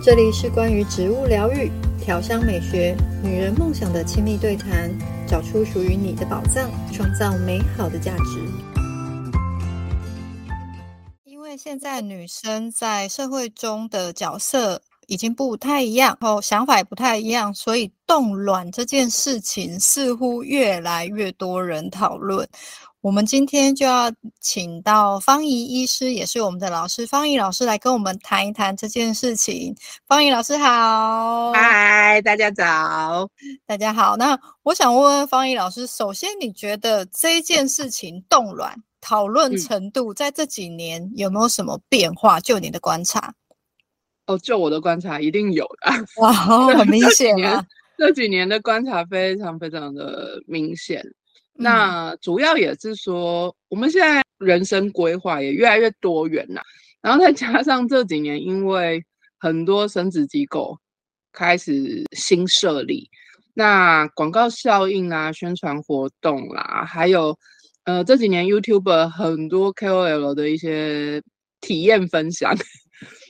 这里是关于植物疗愈、调香美学、女人梦想的亲密对谈，找出属于你的宝藏，创造美好的价值。因为现在女生在社会中的角色已经不太一样，然后想法也不太一样，所以冻卵这件事情似乎越来越多人讨论。我们今天就要请到方怡医师，也是我们的老师，方怡老师来跟我们谈一谈这件事情。方怡老师好，嗨，大家早，大家好。那我想问问方怡老师，首先你觉得这件事情冻卵讨论程度在这几年有没有什么变化？就你的观察？哦，就我的观察，一定有的。哇，很明显啊，这几年的观察非常非常的明显。那主要也是说，我们现在人生规划也越来越多元了，然后再加上这几年，因为很多生殖机构开始新设立，那广告效应啊、宣传活动啦，还有呃这几年 YouTuber 很多 KOL 的一些体验分享，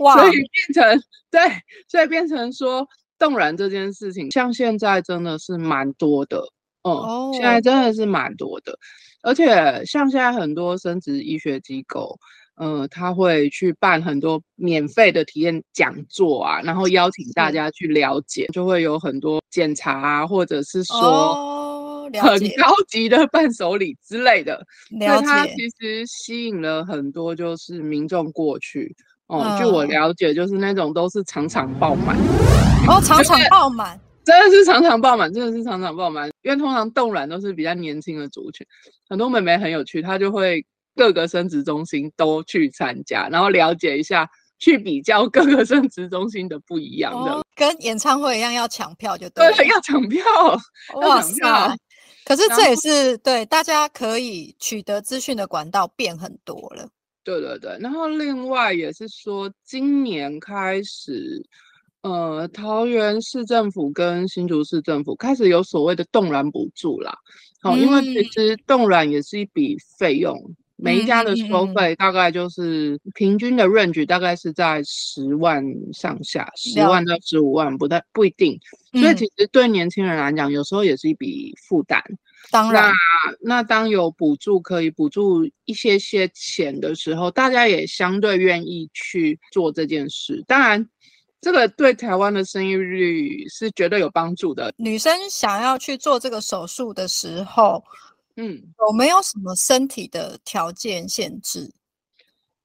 哇，所以变成对，所以变成说冻卵这件事情，像现在真的是蛮多的。哦，现在真的是蛮多的，而且像现在很多生殖医学机构，呃，他会去办很多免费的体验讲座啊，然后邀请大家去了解，就会有很多检查啊，或者是说 很高级的伴手礼之类的。了解。它其实吸引了很多就是民众过去。哦，据我了解，就是那种都是场场爆满。哦，场场爆满。真的是常常爆满，真的是常常爆满。因为通常冻卵都是比较年轻的族群，很多妹妹很有趣，她就会各个生殖中心都去参加，然后了解一下，去比较各个生殖中心的不一样的。哦、跟演唱会一样要抢票就对了。对，要抢票。哇塞！可是这也是对大家可以取得资讯的管道变很多了。对对对，然后另外也是说，今年开始。呃，桃园市政府跟新竹市政府开始有所谓的冻卵补助啦。好、嗯，因为其实冻卵也是一笔费用，嗯、每一家的收费大概就是平均的 range 大概是在十万上下，十万到十五万不太不一定。所以其实对年轻人来讲，有时候也是一笔负担。当然，那那当有补助可以补助一些些钱的时候，大家也相对愿意去做这件事。当然。这个对台湾的生育率是绝对有帮助的。女生想要去做这个手术的时候，嗯，有没有什么身体的条件限制？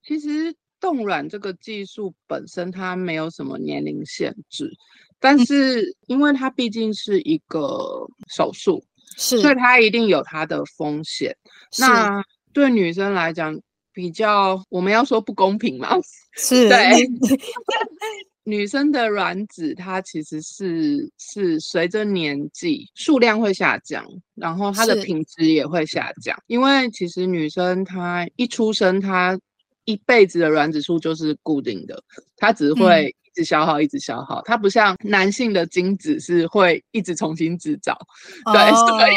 其实冻卵这个技术本身它没有什么年龄限制，但是因为它毕竟是一个手术，是，所以它一定有它的风险。那对女生来讲，比较我们要说不公平嘛？是，对。女生的卵子，它其实是是随着年纪数量会下降，然后它的品质也会下降。因为其实女生她一出生，她一辈子的卵子数就是固定的，它只会一直消耗，一直消耗。它不像男性的精子是会一直重新制造。对，哦、所以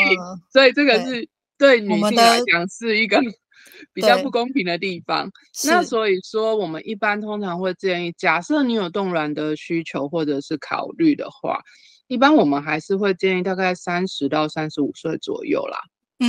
所以这个是对女性来讲是一个。比较不公平的地方，那所以说我们一般通常会建议，假设你有冻卵的需求或者是考虑的话，一般我们还是会建议大概三十到三十五岁左右啦，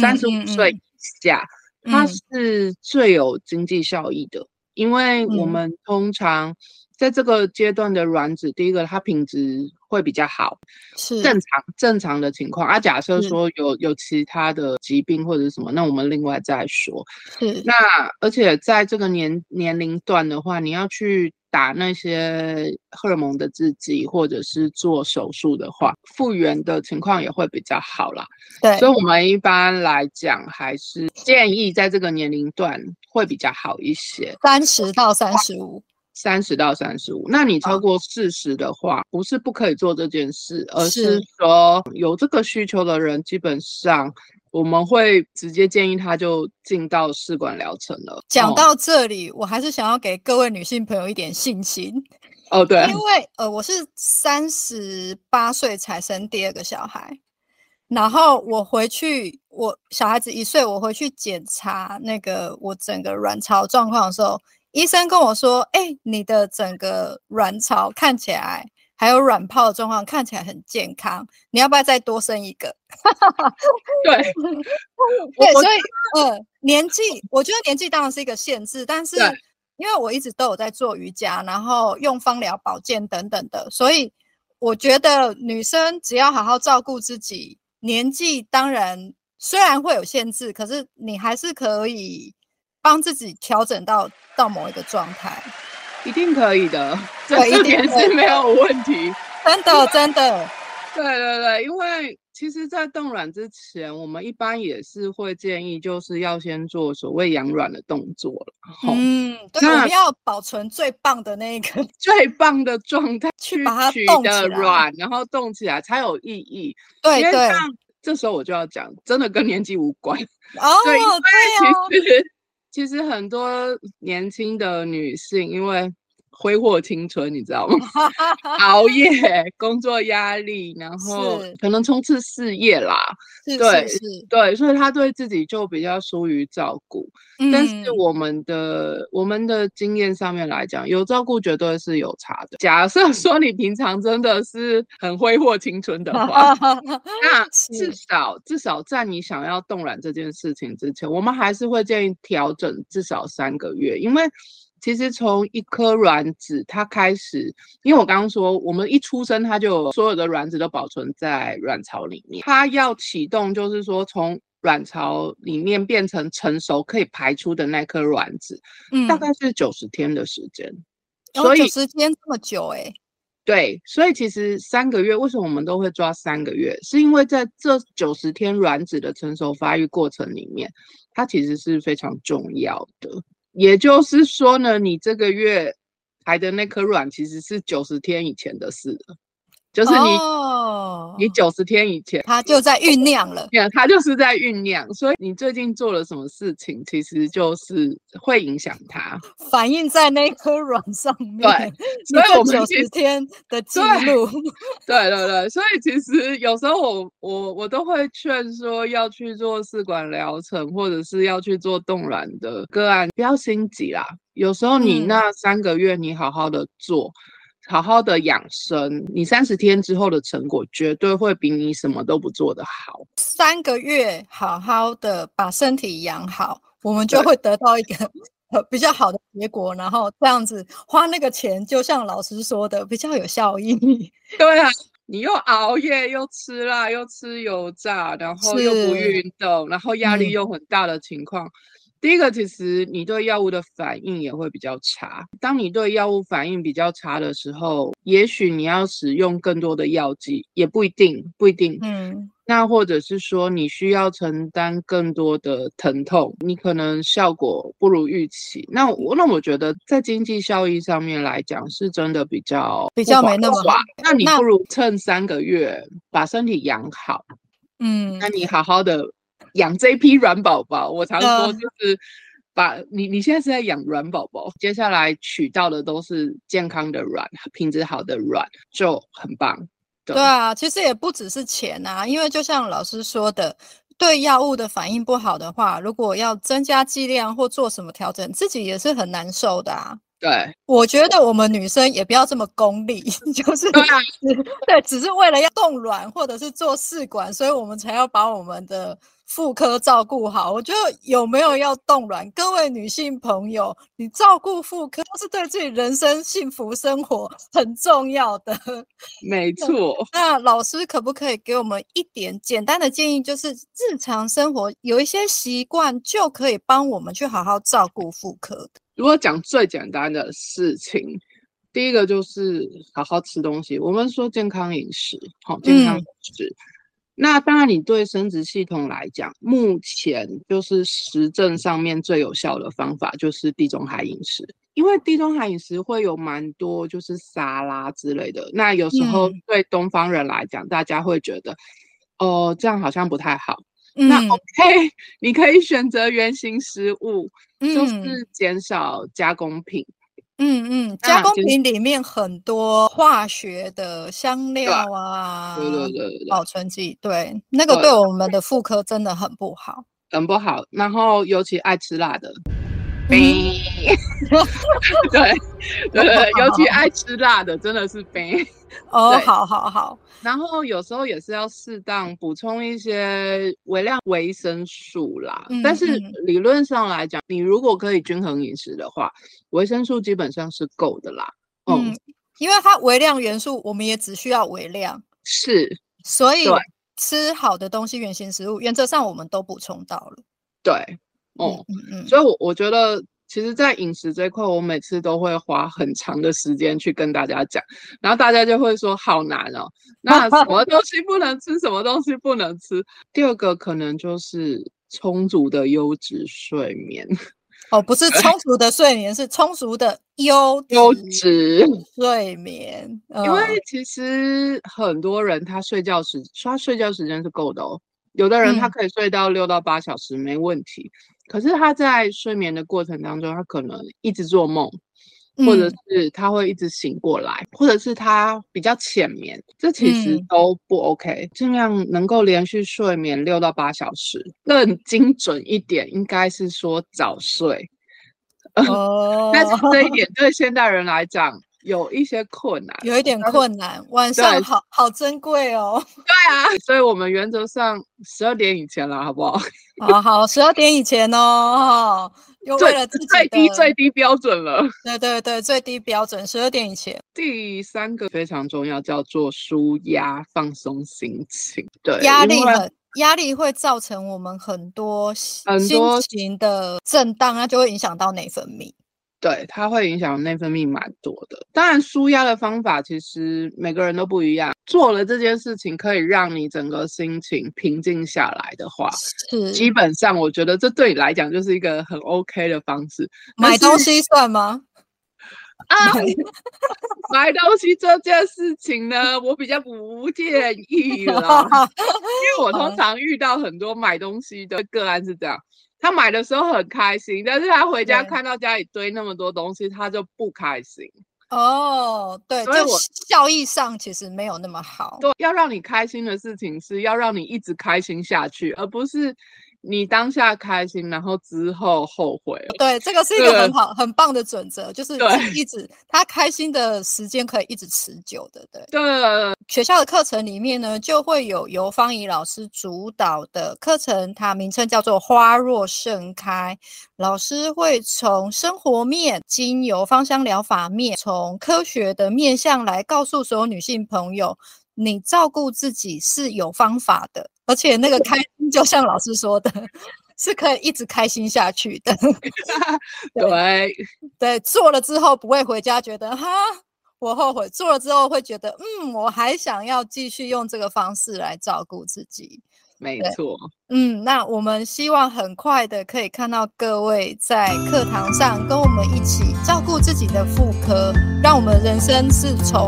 三十五岁以下，它是最有经济效益的，因为我们通常。在这个阶段的卵子，第一个它品质会比较好，是正常正常的情况啊。假设说有有其他的疾病或者什么，那我们另外再说。是那而且在这个年年龄段的话，你要去打那些荷尔蒙的制剂，或者是做手术的话，复原的情况也会比较好啦。对，所以我们一般来讲还是建议在这个年龄段会比较好一些，三十到三十五。三十到三十五，那你超过四十的话，不是不可以做这件事，而是说有这个需求的人，基本上我们会直接建议他就进到试管疗程了。讲到这里，我还是想要给各位女性朋友一点信心。哦，对，因为呃，我是三十八岁才生第二个小孩，然后我回去，我小孩子一岁，我回去检查那个我整个卵巢状况的时候。医生跟我说，哎、欸，你的整个卵巢看起来还有卵泡的状况看起来很健康，你要不要再多生一个？对，对，所以，呃，年纪，我觉得年纪当然是一个限制，但是因为我一直都有在做瑜伽，然后用芳疗保健等等的，所以我觉得女生只要好好照顾自己，年纪当然虽然会有限制，可是你还是可以。帮自己调整到到某一个状态，一定可以的，这一点是没有问题。真的，真的，对对对，因为其实，在冻卵之前，我们一般也是会建议，就是要先做所谓养卵的动作了。嗯，对，我们要保存最棒的那个 最棒的状态，去把它冻起来，卵，然后冻起来才有意义。对对，这时候我就要讲，真的跟年纪无关。哦，对，因为其实。其实很多年轻的女性，因为挥霍青春，你知道吗？熬夜、工作压力，然后可能冲刺事业啦，对对，所以他对自己就比较疏于照顾。嗯、但是我们的我们的经验上面来讲，有照顾绝对是有差的。假设说你平常真的是很挥霍青春的话，那 至少至少在你想要动卵这件事情之前，我们还是会建议调整至少三个月，因为。其实从一颗卵子它开始，因为我刚刚说，我们一出生它就所有的卵子都保存在卵巢里面，它要启动，就是说从卵巢里面变成成熟可以排出的那颗卵子，嗯，大概是九十天的时间，所以九十天这么久哎，对，所以其实三个月，为什么我们都会抓三个月？是因为在这九十天卵子的成熟发育过程里面，它其实是非常重要的。也就是说呢，你这个月排的那颗卵其实是九十天以前的事了。就是你，哦、你九十天以前，它就在酝酿了。对，它就是在酝酿。所以你最近做了什么事情，其实就是会影响它，反映在那颗卵上面。对，所以我们九十天的记录。对对对，所以其实有时候我我我都会劝说要去做试管疗程，或者是要去做冻卵的个案，不要心急啦。有时候你那三个月你好好的做。嗯好好的养生，你三十天之后的成果绝对会比你什么都不做的好。三个月好好的把身体养好，我们就会得到一个比较好的结果，然后这样子花那个钱，就像老师说的，比较有效益。对啊，你又熬夜，又吃辣，又吃油炸，然后又不运动，然后压力又很大的情况。嗯第一个，其实你对药物的反应也会比较差。当你对药物反应比较差的时候，也许你要使用更多的药剂，也不一定，不一定。嗯，那或者是说你需要承担更多的疼痛，你可能效果不如预期。那我那我觉得在经济效益上面来讲，是真的比较比较没那么好。那你不如趁三个月把身体养好。嗯，那你好好的。养这批软宝宝，我常说就是把你你现在是在养软宝宝，接下来取到的都是健康的卵，品质好的卵就很棒。对，啊，其实也不只是钱啊，因为就像老师说的，对药物的反应不好的话，如果要增加剂量或做什么调整，自己也是很难受的啊。对，我觉得我们女生也不要这么功利，就是对，对，只是为了要冻卵或者是做试管，所以我们才要把我们的。妇科照顾好，我觉得有没有要冻卵，各位女性朋友，你照顾妇科都是对自己人生幸福生活 很重要的。没错。那老师可不可以给我们一点简单的建议，就是日常生活有一些习惯就可以帮我们去好好照顾妇科？如果讲最简单的事情，第一个就是好好吃东西。我们说健康饮食，好，健康饮食。嗯那当然，你对生殖系统来讲，目前就是实证上面最有效的方法就是地中海饮食，因为地中海饮食会有蛮多就是沙拉之类的。那有时候对东方人来讲，嗯、大家会觉得，哦，这样好像不太好。嗯、那 OK，你可以选择原形食物，嗯、就是减少加工品。嗯嗯嗯，加工品里面很多化学的香料啊，对对对对，保存剂，对，那个对我们的妇科真的很不好，很不好。然后尤其爱吃辣的，冰。对对对，尤其爱吃辣的，真的是冰。哦，好好好。然后有时候也是要适当补充一些微量维生素啦。嗯、但是理论上来讲，你如果可以均衡饮食的话，维生素基本上是够的啦。嗯，嗯因为它微量元素，我们也只需要微量。是，所以吃好的东西，原型食物，原则上我们都补充到了。对，哦、嗯，嗯嗯。所以我我觉得。其实，在饮食这一块，我每次都会花很长的时间去跟大家讲，然后大家就会说好难哦。那什么东西不能吃，什么东西不能吃？第二个可能就是充足的优质睡眠。哦，不是充足的睡眠，是充足的优优质睡眠。因为其实很多人他睡觉时，他睡觉时间是够的哦。有的人他可以睡到六到八小时，嗯、没问题。可是他在睡眠的过程当中，他可能一直做梦，或者是他会一直醒过来，嗯、或者是他比较浅眠，这其实都不 OK。尽、嗯、量能够连续睡眠六到八小时，更精准一点，应该是说早睡。哦，但是这一点对现代人来讲。有一些困难，有一点困难。晚上好好珍贵哦。对啊，所以我们原则上十二点以前了，好不好？好好，十二点以前哦。又为了自己最低最低标准了。对对对，最低标准十二点以前。第三个非常重要，叫做舒压放松心情。对，压力很压力会造成我们很多心情的震荡，那就会影响到内分泌。对，它会影响内分泌蛮多的。当然，舒压的方法其实每个人都不一样。做了这件事情，可以让你整个心情平静下来的话，是基本上我觉得这对你来讲就是一个很 OK 的方式。买东西算吗？啊，买东西这件事情呢，我比较不建议了，因为我通常遇到很多买东西的个案是这样。他买的时候很开心，但是他回家看到家里堆那么多东西，他就不开心。哦，对，所以我效益上其实没有那么好。对，要让你开心的事情是要让你一直开心下去，而不是。你当下开心，然后之后后悔。对，这个是一个很好、很棒的准则，就是一直他开心的时间可以一直持久的。对，对。学校的课程里面呢，就会有由方怡老师主导的课程，它名称叫做“花若盛开”。老师会从生活面、经由芳香疗法面、从科学的面向来告诉所有女性朋友，你照顾自己是有方法的。而且那个开心，就像老师说的，是可以一直开心下去的。对对，对，做了之后不会回家觉得哈，我后悔。做了之后会觉得，嗯，我还想要继续用这个方式来照顾自己。没错。嗯，那我们希望很快的可以看到各位在课堂上跟我们一起照顾自己的妇科，让我们人生是从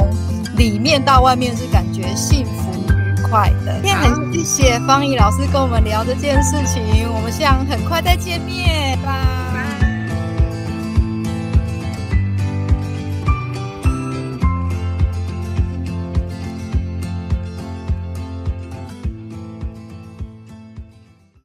里面到外面是感觉幸福愉。快的，今天很谢谢方怡老师跟我们聊这件事情，我们希望很快再见面，拜拜。